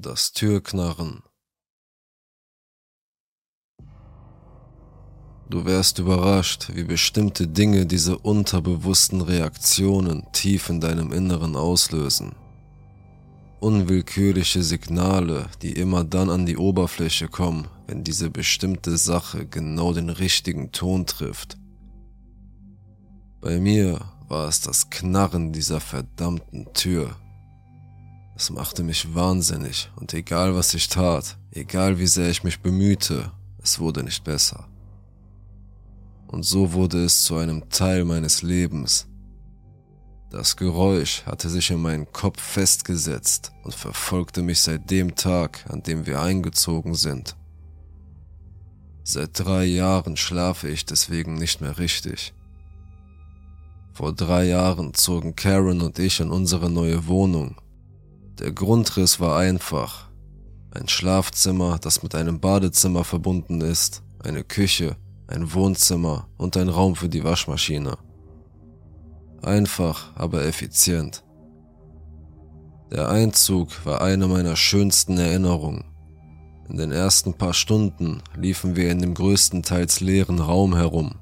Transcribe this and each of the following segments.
Das Türknarren. Du wärst überrascht, wie bestimmte Dinge diese unterbewussten Reaktionen tief in deinem Inneren auslösen. Unwillkürliche Signale, die immer dann an die Oberfläche kommen, wenn diese bestimmte Sache genau den richtigen Ton trifft. Bei mir war es das Knarren dieser verdammten Tür. Es machte mich wahnsinnig und egal was ich tat, egal wie sehr ich mich bemühte, es wurde nicht besser. Und so wurde es zu einem Teil meines Lebens. Das Geräusch hatte sich in meinen Kopf festgesetzt und verfolgte mich seit dem Tag, an dem wir eingezogen sind. Seit drei Jahren schlafe ich deswegen nicht mehr richtig. Vor drei Jahren zogen Karen und ich in unsere neue Wohnung der Grundriss war einfach. Ein Schlafzimmer, das mit einem Badezimmer verbunden ist, eine Küche, ein Wohnzimmer und ein Raum für die Waschmaschine. Einfach, aber effizient. Der Einzug war eine meiner schönsten Erinnerungen. In den ersten paar Stunden liefen wir in dem größtenteils leeren Raum herum.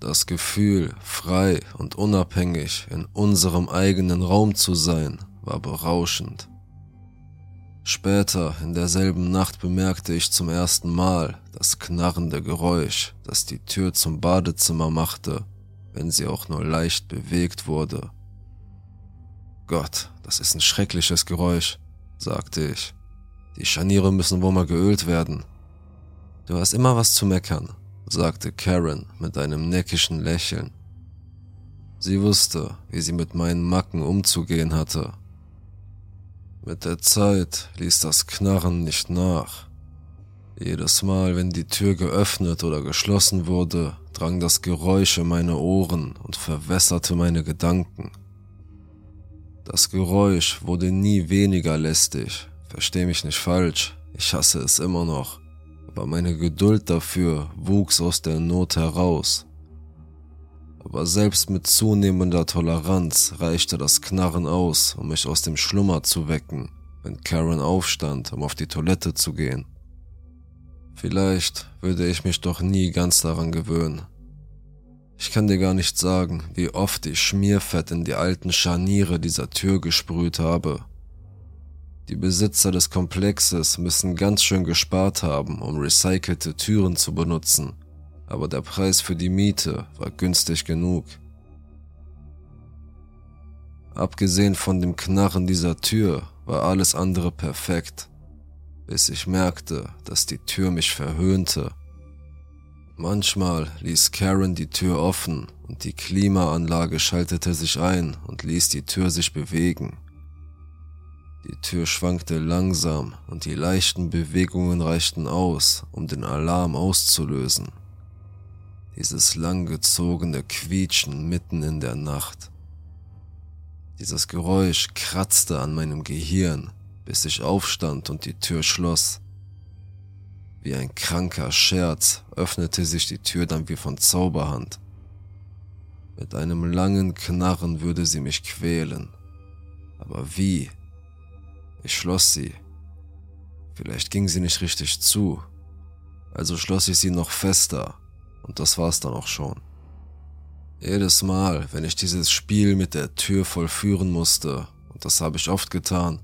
Das Gefühl, frei und unabhängig in unserem eigenen Raum zu sein, war berauschend. Später in derselben Nacht bemerkte ich zum ersten Mal das knarrende Geräusch, das die Tür zum Badezimmer machte, wenn sie auch nur leicht bewegt wurde. Gott, das ist ein schreckliches Geräusch, sagte ich. Die Scharniere müssen wohl mal geölt werden. Du hast immer was zu meckern, sagte Karen mit einem neckischen Lächeln. Sie wusste, wie sie mit meinen Macken umzugehen hatte mit der Zeit ließ das Knarren nicht nach. Jedes Mal, wenn die Tür geöffnet oder geschlossen wurde, drang das Geräusch in meine Ohren und verwässerte meine Gedanken. Das Geräusch wurde nie weniger lästig, versteh mich nicht falsch, ich hasse es immer noch, aber meine Geduld dafür wuchs aus der Not heraus. Aber selbst mit zunehmender Toleranz reichte das Knarren aus, um mich aus dem Schlummer zu wecken, wenn Karen aufstand, um auf die Toilette zu gehen. Vielleicht würde ich mich doch nie ganz daran gewöhnen. Ich kann dir gar nicht sagen, wie oft ich Schmierfett in die alten Scharniere dieser Tür gesprüht habe. Die Besitzer des Komplexes müssen ganz schön gespart haben, um recycelte Türen zu benutzen aber der Preis für die Miete war günstig genug. Abgesehen von dem Knarren dieser Tür war alles andere perfekt, bis ich merkte, dass die Tür mich verhöhnte. Manchmal ließ Karen die Tür offen und die Klimaanlage schaltete sich ein und ließ die Tür sich bewegen. Die Tür schwankte langsam und die leichten Bewegungen reichten aus, um den Alarm auszulösen dieses langgezogene Quietschen mitten in der Nacht. Dieses Geräusch kratzte an meinem Gehirn, bis ich aufstand und die Tür schloss. Wie ein kranker Scherz öffnete sich die Tür dann wie von Zauberhand. Mit einem langen Knarren würde sie mich quälen. Aber wie? Ich schloss sie. Vielleicht ging sie nicht richtig zu. Also schloss ich sie noch fester und das war's dann auch schon. Jedes Mal, wenn ich dieses Spiel mit der Tür vollführen musste, und das habe ich oft getan,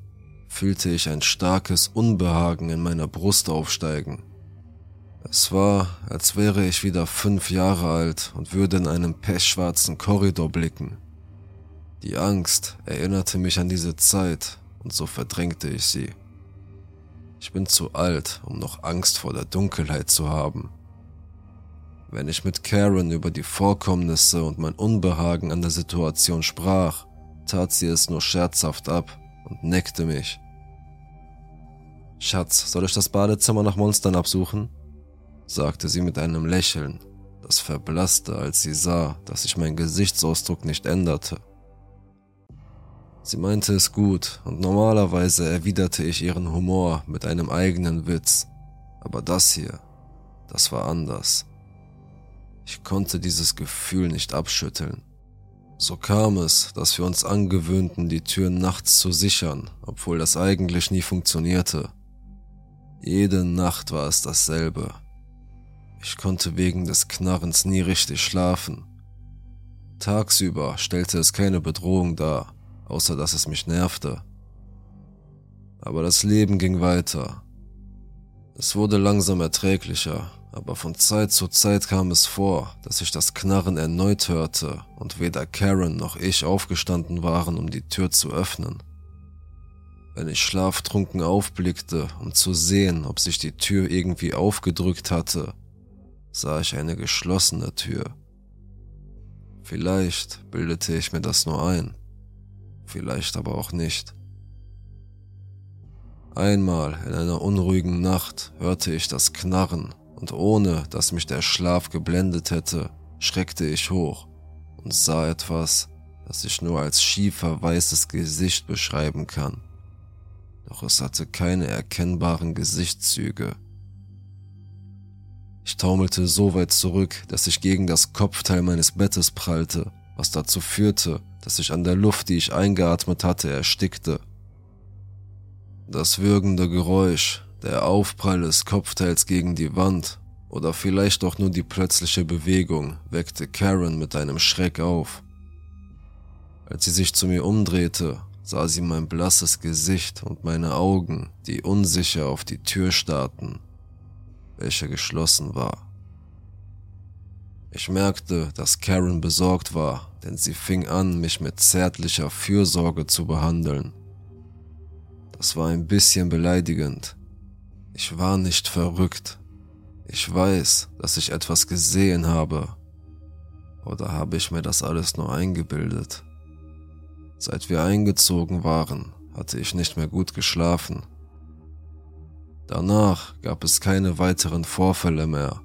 fühlte ich ein starkes Unbehagen in meiner Brust aufsteigen. Es war, als wäre ich wieder fünf Jahre alt und würde in einen pechschwarzen Korridor blicken. Die Angst erinnerte mich an diese Zeit und so verdrängte ich sie. Ich bin zu alt, um noch Angst vor der Dunkelheit zu haben. Wenn ich mit Karen über die Vorkommnisse und mein Unbehagen an der Situation sprach, tat sie es nur scherzhaft ab und neckte mich. Schatz, soll ich das Badezimmer nach Monstern absuchen? sagte sie mit einem Lächeln, das verblasste, als sie sah, dass sich mein Gesichtsausdruck nicht änderte. Sie meinte es gut und normalerweise erwiderte ich ihren Humor mit einem eigenen Witz, aber das hier, das war anders. Ich konnte dieses Gefühl nicht abschütteln. So kam es, dass wir uns angewöhnten, die Türen nachts zu sichern, obwohl das eigentlich nie funktionierte. Jede Nacht war es dasselbe. Ich konnte wegen des Knarrens nie richtig schlafen. Tagsüber stellte es keine Bedrohung dar, außer dass es mich nervte. Aber das Leben ging weiter. Es wurde langsam erträglicher, aber von Zeit zu Zeit kam es vor, dass ich das Knarren erneut hörte und weder Karen noch ich aufgestanden waren, um die Tür zu öffnen. Wenn ich schlaftrunken aufblickte, um zu sehen, ob sich die Tür irgendwie aufgedrückt hatte, sah ich eine geschlossene Tür. Vielleicht bildete ich mir das nur ein, vielleicht aber auch nicht. Einmal in einer unruhigen Nacht hörte ich das Knarren und ohne dass mich der Schlaf geblendet hätte, schreckte ich hoch und sah etwas, das ich nur als schiefer weißes Gesicht beschreiben kann. Doch es hatte keine erkennbaren Gesichtszüge. Ich taumelte so weit zurück, dass ich gegen das Kopfteil meines Bettes prallte, was dazu führte, dass ich an der Luft, die ich eingeatmet hatte, erstickte das würgende Geräusch, der Aufprall des Kopfteils gegen die Wand oder vielleicht auch nur die plötzliche Bewegung weckte Karen mit einem Schreck auf. Als sie sich zu mir umdrehte, sah sie mein blasses Gesicht und meine Augen, die unsicher auf die Tür starrten, welche geschlossen war. Ich merkte, dass Karen besorgt war, denn sie fing an, mich mit zärtlicher Fürsorge zu behandeln. Das war ein bisschen beleidigend. Ich war nicht verrückt. Ich weiß, dass ich etwas gesehen habe. Oder habe ich mir das alles nur eingebildet? Seit wir eingezogen waren, hatte ich nicht mehr gut geschlafen. Danach gab es keine weiteren Vorfälle mehr.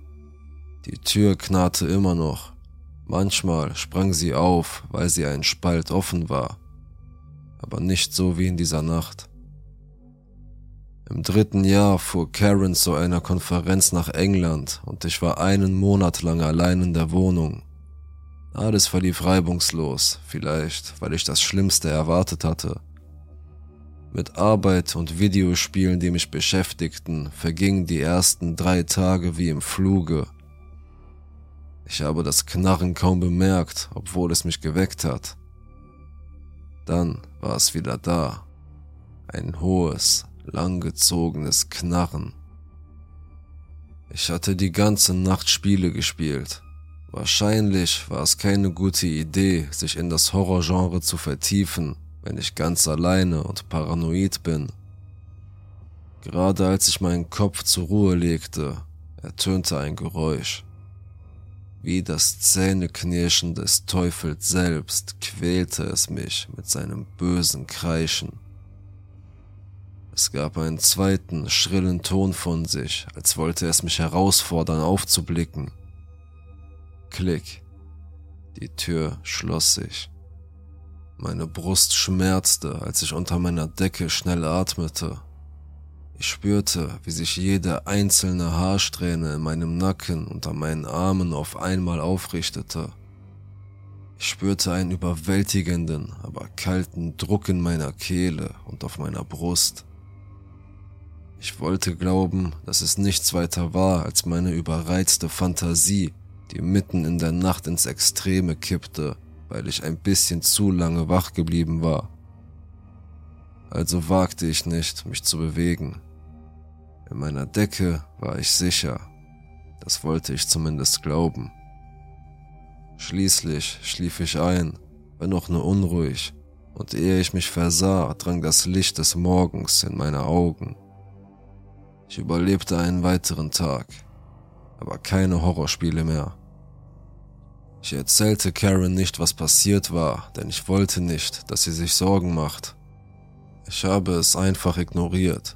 Die Tür knarrte immer noch. Manchmal sprang sie auf, weil sie ein Spalt offen war. Aber nicht so wie in dieser Nacht. Im dritten Jahr fuhr Karen zu einer Konferenz nach England und ich war einen Monat lang allein in der Wohnung. Alles verlief reibungslos, vielleicht weil ich das Schlimmste erwartet hatte. Mit Arbeit und Videospielen, die mich beschäftigten, vergingen die ersten drei Tage wie im Fluge. Ich habe das Knarren kaum bemerkt, obwohl es mich geweckt hat. Dann war es wieder da. Ein hohes, langgezogenes Knarren. Ich hatte die ganze Nacht Spiele gespielt. Wahrscheinlich war es keine gute Idee, sich in das Horrorgenre zu vertiefen, wenn ich ganz alleine und paranoid bin. Gerade als ich meinen Kopf zur Ruhe legte, ertönte ein Geräusch. Wie das Zähneknirschen des Teufels selbst quälte es mich mit seinem bösen Kreischen. Es gab einen zweiten, schrillen Ton von sich, als wollte es mich herausfordern, aufzublicken. Klick. Die Tür schloss sich. Meine Brust schmerzte, als ich unter meiner Decke schnell atmete. Ich spürte, wie sich jede einzelne Haarsträhne in meinem Nacken unter meinen Armen auf einmal aufrichtete. Ich spürte einen überwältigenden, aber kalten Druck in meiner Kehle und auf meiner Brust. Ich wollte glauben, dass es nichts weiter war als meine überreizte Fantasie, die mitten in der Nacht ins Extreme kippte, weil ich ein bisschen zu lange wach geblieben war. Also wagte ich nicht, mich zu bewegen. In meiner Decke war ich sicher. Das wollte ich zumindest glauben. Schließlich schlief ich ein, wenn auch nur unruhig, und ehe ich mich versah, drang das Licht des Morgens in meine Augen. Ich überlebte einen weiteren Tag, aber keine Horrorspiele mehr. Ich erzählte Karen nicht, was passiert war, denn ich wollte nicht, dass sie sich Sorgen macht. Ich habe es einfach ignoriert.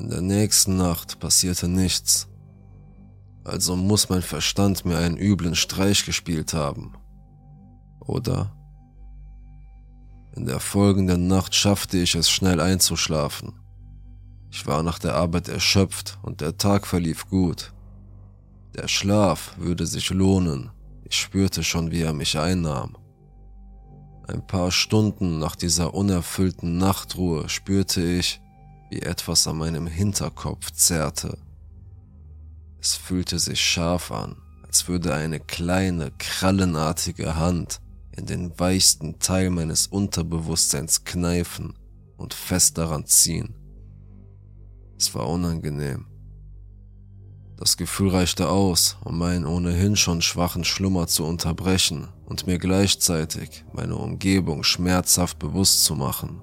In der nächsten Nacht passierte nichts. Also muss mein Verstand mir einen üblen Streich gespielt haben. Oder? In der folgenden Nacht schaffte ich es schnell einzuschlafen. Ich war nach der Arbeit erschöpft und der Tag verlief gut. Der Schlaf würde sich lohnen. Ich spürte schon, wie er mich einnahm. Ein paar Stunden nach dieser unerfüllten Nachtruhe spürte ich, wie etwas an meinem Hinterkopf zerrte. Es fühlte sich scharf an, als würde eine kleine, krallenartige Hand in den weichsten Teil meines Unterbewusstseins kneifen und fest daran ziehen. Es war unangenehm. Das Gefühl reichte aus, um meinen ohnehin schon schwachen Schlummer zu unterbrechen und mir gleichzeitig meine Umgebung schmerzhaft bewusst zu machen.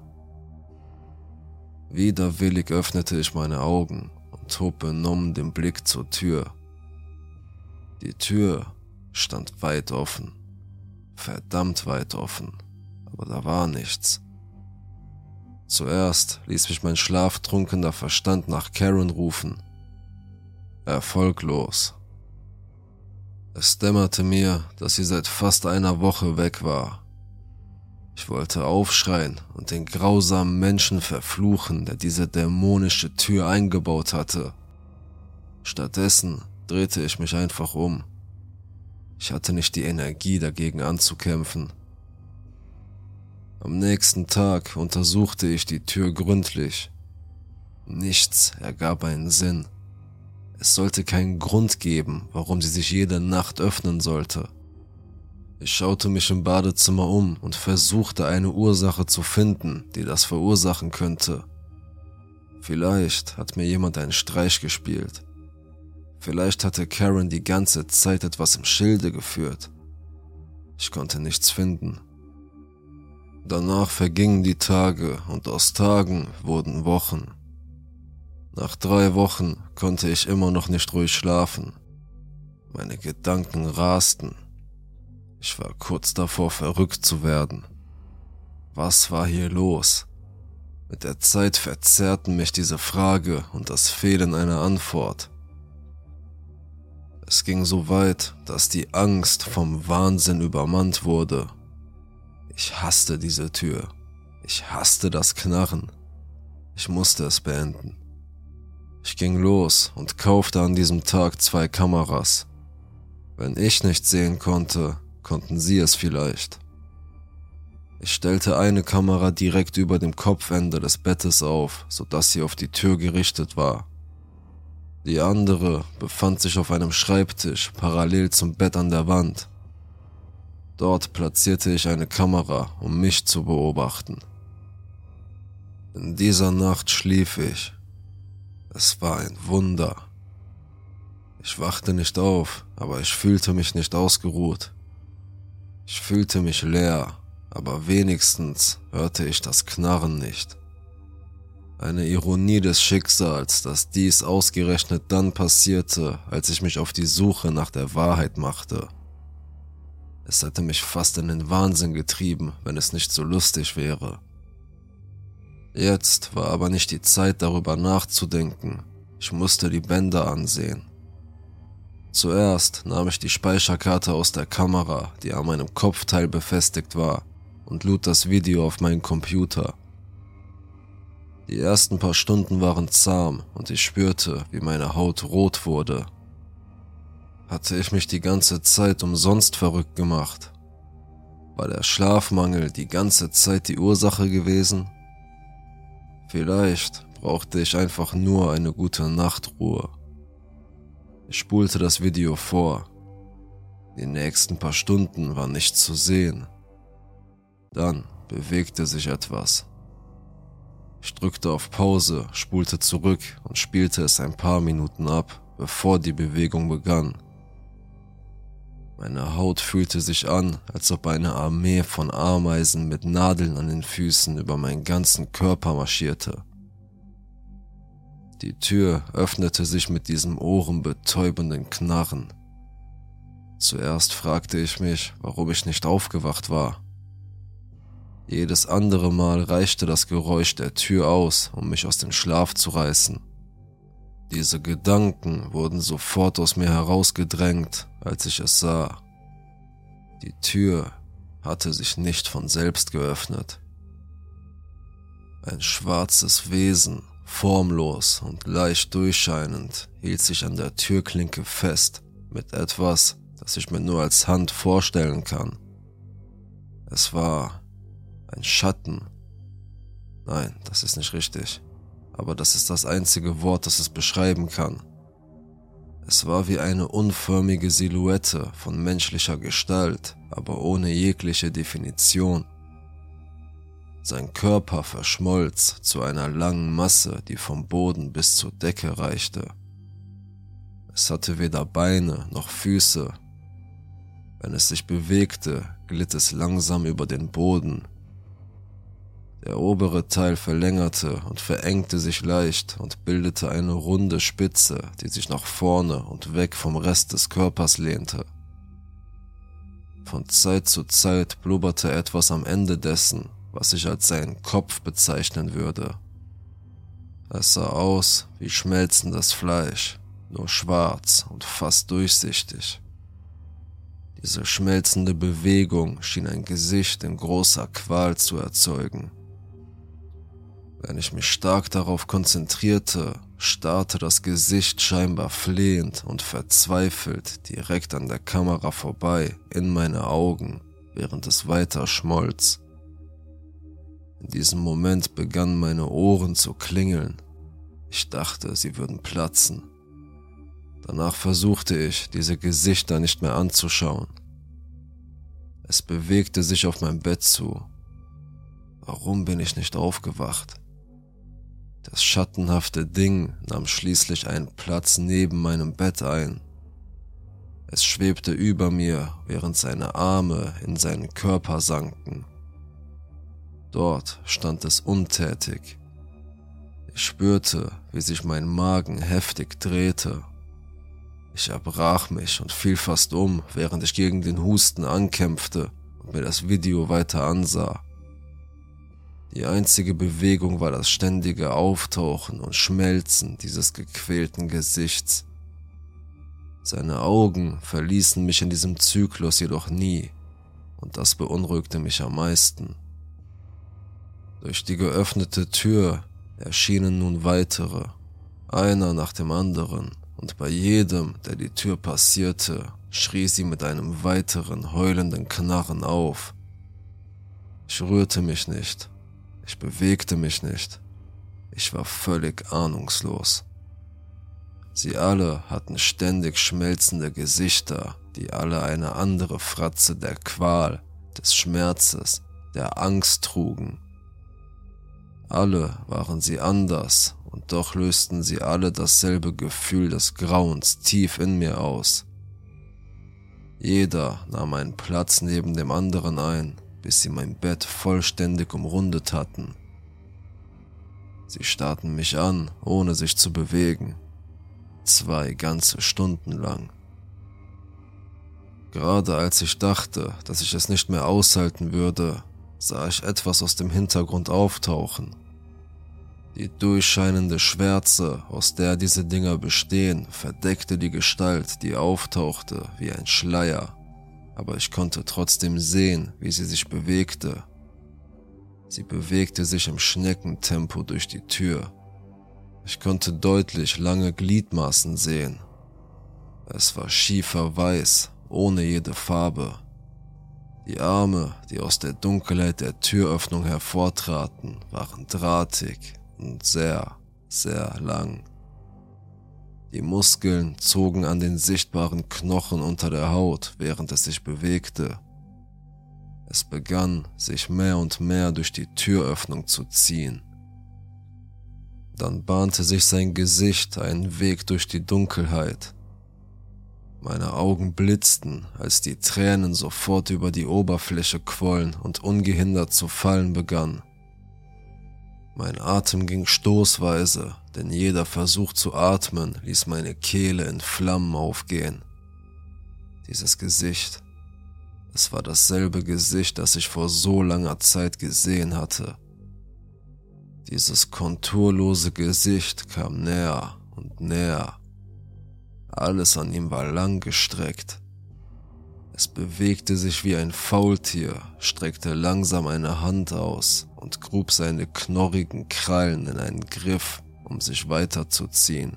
Widerwillig öffnete ich meine Augen und hob benommen den Blick zur Tür. Die Tür stand weit offen, verdammt weit offen, aber da war nichts. Zuerst ließ mich mein schlaftrunkener Verstand nach Karen rufen, Erfolglos. Es dämmerte mir, dass sie seit fast einer Woche weg war. Ich wollte aufschreien und den grausamen Menschen verfluchen, der diese dämonische Tür eingebaut hatte. Stattdessen drehte ich mich einfach um. Ich hatte nicht die Energie dagegen anzukämpfen. Am nächsten Tag untersuchte ich die Tür gründlich. Nichts ergab einen Sinn. Es sollte keinen Grund geben, warum sie sich jede Nacht öffnen sollte. Ich schaute mich im Badezimmer um und versuchte eine Ursache zu finden, die das verursachen könnte. Vielleicht hat mir jemand einen Streich gespielt. Vielleicht hatte Karen die ganze Zeit etwas im Schilde geführt. Ich konnte nichts finden. Danach vergingen die Tage und aus Tagen wurden Wochen. Nach drei Wochen konnte ich immer noch nicht ruhig schlafen. Meine Gedanken rasten. Ich war kurz davor, verrückt zu werden. Was war hier los? Mit der Zeit verzerrten mich diese Frage und das Fehlen einer Antwort. Es ging so weit, dass die Angst vom Wahnsinn übermannt wurde. Ich hasste diese Tür. Ich hasste das Knarren. Ich musste es beenden. Ich ging los und kaufte an diesem Tag zwei Kameras. Wenn ich nicht sehen konnte, konnten sie es vielleicht. Ich stellte eine Kamera direkt über dem Kopfende des Bettes auf, sodass sie auf die Tür gerichtet war. Die andere befand sich auf einem Schreibtisch parallel zum Bett an der Wand. Dort platzierte ich eine Kamera, um mich zu beobachten. In dieser Nacht schlief ich es war ein Wunder. Ich wachte nicht auf, aber ich fühlte mich nicht ausgeruht. Ich fühlte mich leer, aber wenigstens hörte ich das Knarren nicht. Eine Ironie des Schicksals, dass dies ausgerechnet dann passierte, als ich mich auf die Suche nach der Wahrheit machte. Es hätte mich fast in den Wahnsinn getrieben, wenn es nicht so lustig wäre. Jetzt war aber nicht die Zeit darüber nachzudenken. Ich musste die Bänder ansehen. Zuerst nahm ich die Speicherkarte aus der Kamera, die an meinem Kopfteil befestigt war, und lud das Video auf meinen Computer. Die ersten paar Stunden waren zahm und ich spürte, wie meine Haut rot wurde. Hatte ich mich die ganze Zeit umsonst verrückt gemacht? War der Schlafmangel die ganze Zeit die Ursache gewesen? Vielleicht brauchte ich einfach nur eine gute Nachtruhe. Ich spulte das Video vor. Die nächsten paar Stunden war nichts zu sehen. Dann bewegte sich etwas. Ich drückte auf Pause, spulte zurück und spielte es ein paar Minuten ab, bevor die Bewegung begann. Meine Haut fühlte sich an, als ob eine Armee von Ameisen mit Nadeln an den Füßen über meinen ganzen Körper marschierte. Die Tür öffnete sich mit diesem ohrenbetäubenden Knarren. Zuerst fragte ich mich, warum ich nicht aufgewacht war. Jedes andere Mal reichte das Geräusch der Tür aus, um mich aus dem Schlaf zu reißen. Diese Gedanken wurden sofort aus mir herausgedrängt, als ich es sah. Die Tür hatte sich nicht von selbst geöffnet. Ein schwarzes Wesen, formlos und leicht durchscheinend, hielt sich an der Türklinke fest mit etwas, das ich mir nur als Hand vorstellen kann. Es war Ein Schatten. Nein, das ist nicht richtig. Aber das ist das einzige Wort, das es beschreiben kann. Es war wie eine unförmige Silhouette von menschlicher Gestalt, aber ohne jegliche Definition. Sein Körper verschmolz zu einer langen Masse, die vom Boden bis zur Decke reichte. Es hatte weder Beine noch Füße. Wenn es sich bewegte, glitt es langsam über den Boden. Der obere Teil verlängerte und verengte sich leicht und bildete eine runde Spitze, die sich nach vorne und weg vom Rest des Körpers lehnte. Von Zeit zu Zeit blubberte etwas am Ende dessen, was ich als seinen Kopf bezeichnen würde. Es sah aus wie schmelzendes Fleisch, nur schwarz und fast durchsichtig. Diese schmelzende Bewegung schien ein Gesicht in großer Qual zu erzeugen. Wenn ich mich stark darauf konzentrierte, starrte das Gesicht scheinbar flehend und verzweifelt direkt an der Kamera vorbei in meine Augen, während es weiter schmolz. In diesem Moment begannen meine Ohren zu klingeln. Ich dachte, sie würden platzen. Danach versuchte ich, diese Gesichter nicht mehr anzuschauen. Es bewegte sich auf mein Bett zu. Warum bin ich nicht aufgewacht? Das schattenhafte Ding nahm schließlich einen Platz neben meinem Bett ein. Es schwebte über mir, während seine Arme in seinen Körper sanken. Dort stand es untätig. Ich spürte, wie sich mein Magen heftig drehte. Ich erbrach mich und fiel fast um, während ich gegen den Husten ankämpfte und mir das Video weiter ansah. Die einzige Bewegung war das ständige Auftauchen und Schmelzen dieses gequälten Gesichts. Seine Augen verließen mich in diesem Zyklus jedoch nie, und das beunruhigte mich am meisten. Durch die geöffnete Tür erschienen nun weitere, einer nach dem anderen, und bei jedem, der die Tür passierte, schrie sie mit einem weiteren heulenden Knarren auf. Ich rührte mich nicht, ich bewegte mich nicht, ich war völlig ahnungslos. Sie alle hatten ständig schmelzende Gesichter, die alle eine andere Fratze der Qual, des Schmerzes, der Angst trugen alle waren sie anders, und doch lösten sie alle dasselbe Gefühl des Grauens tief in mir aus. Jeder nahm einen Platz neben dem anderen ein, bis sie mein Bett vollständig umrundet hatten. Sie starrten mich an, ohne sich zu bewegen. Zwei ganze Stunden lang. Gerade als ich dachte, dass ich es nicht mehr aushalten würde, sah ich etwas aus dem Hintergrund auftauchen. Die durchscheinende Schwärze, aus der diese Dinger bestehen, verdeckte die Gestalt, die auftauchte, wie ein Schleier, aber ich konnte trotzdem sehen, wie sie sich bewegte. Sie bewegte sich im Schneckentempo durch die Tür. Ich konnte deutlich lange Gliedmaßen sehen. Es war schiefer weiß, ohne jede Farbe. Die Arme, die aus der Dunkelheit der Türöffnung hervortraten, waren drahtig, und sehr, sehr lang. Die Muskeln zogen an den sichtbaren Knochen unter der Haut, während es sich bewegte. Es begann, sich mehr und mehr durch die Türöffnung zu ziehen. Dann bahnte sich sein Gesicht einen Weg durch die Dunkelheit. Meine Augen blitzten, als die Tränen sofort über die Oberfläche quollen und ungehindert zu fallen begannen. Mein Atem ging stoßweise, denn jeder Versuch zu atmen ließ meine Kehle in Flammen aufgehen. Dieses Gesicht, es war dasselbe Gesicht, das ich vor so langer Zeit gesehen hatte. Dieses konturlose Gesicht kam näher und näher. Alles an ihm war lang gestreckt. Es bewegte sich wie ein Faultier, streckte langsam eine Hand aus und grub seine knorrigen Krallen in einen Griff, um sich weiterzuziehen.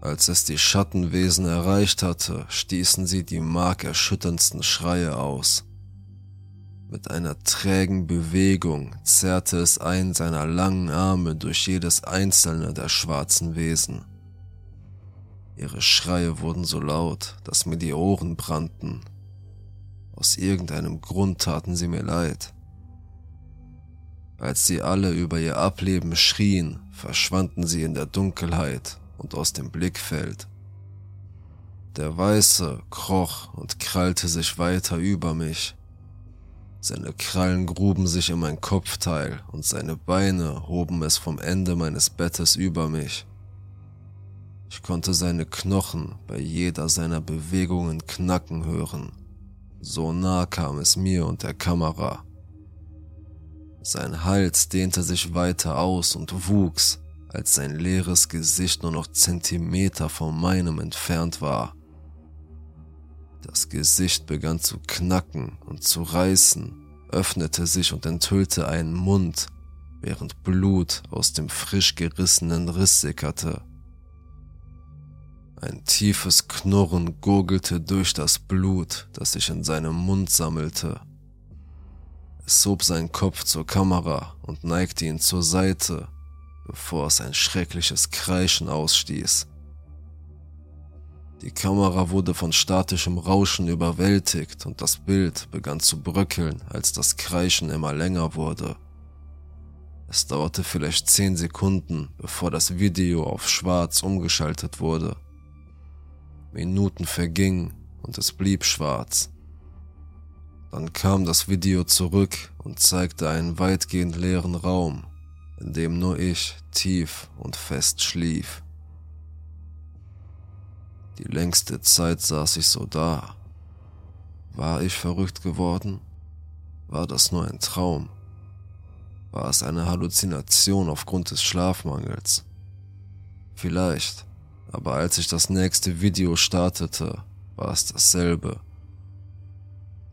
Als es die Schattenwesen erreicht hatte, stießen sie die markerschütterndsten Schreie aus. Mit einer trägen Bewegung zerrte es einen seiner langen Arme durch jedes einzelne der schwarzen Wesen. Ihre Schreie wurden so laut, dass mir die Ohren brannten. Aus irgendeinem Grund taten sie mir leid. Als sie alle über ihr Ableben schrien, verschwanden sie in der Dunkelheit und aus dem Blickfeld. Der Weiße kroch und krallte sich weiter über mich. Seine Krallen gruben sich in mein Kopfteil und seine Beine hoben es vom Ende meines Bettes über mich. Ich konnte seine Knochen bei jeder seiner Bewegungen knacken hören. So nah kam es mir und der Kamera. Sein Hals dehnte sich weiter aus und wuchs, als sein leeres Gesicht nur noch Zentimeter von meinem entfernt war. Das Gesicht begann zu knacken und zu reißen, öffnete sich und enthüllte einen Mund, während Blut aus dem frisch gerissenen Riss sickerte. Ein tiefes Knurren gurgelte durch das Blut, das sich in seinem Mund sammelte. Es hob seinen Kopf zur Kamera und neigte ihn zur Seite, bevor es ein schreckliches Kreischen ausstieß. Die Kamera wurde von statischem Rauschen überwältigt und das Bild begann zu bröckeln, als das Kreischen immer länger wurde. Es dauerte vielleicht zehn Sekunden, bevor das Video auf schwarz umgeschaltet wurde. Minuten vergingen und es blieb schwarz. Dann kam das Video zurück und zeigte einen weitgehend leeren Raum, in dem nur ich tief und fest schlief. Die längste Zeit saß ich so da. War ich verrückt geworden? War das nur ein Traum? War es eine Halluzination aufgrund des Schlafmangels? Vielleicht, aber als ich das nächste Video startete, war es dasselbe.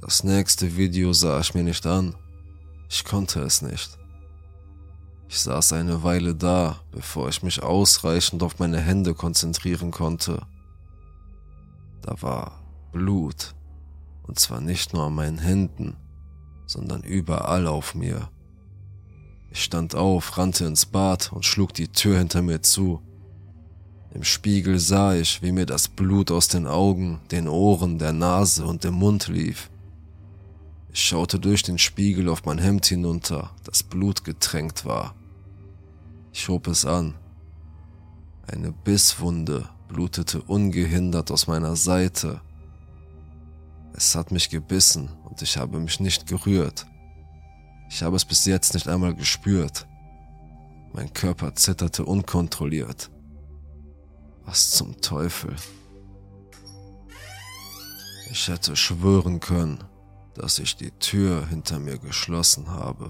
Das nächste Video sah ich mir nicht an. Ich konnte es nicht. Ich saß eine Weile da, bevor ich mich ausreichend auf meine Hände konzentrieren konnte. Da war Blut. Und zwar nicht nur an meinen Händen, sondern überall auf mir. Ich stand auf, rannte ins Bad und schlug die Tür hinter mir zu. Im Spiegel sah ich, wie mir das Blut aus den Augen, den Ohren, der Nase und dem Mund lief. Ich schaute durch den Spiegel auf mein Hemd hinunter, das blutgetränkt war. Ich hob es an. Eine Bisswunde blutete ungehindert aus meiner Seite. Es hat mich gebissen und ich habe mich nicht gerührt. Ich habe es bis jetzt nicht einmal gespürt. Mein Körper zitterte unkontrolliert. Was zum Teufel? Ich hätte schwören können, dass ich die Tür hinter mir geschlossen habe.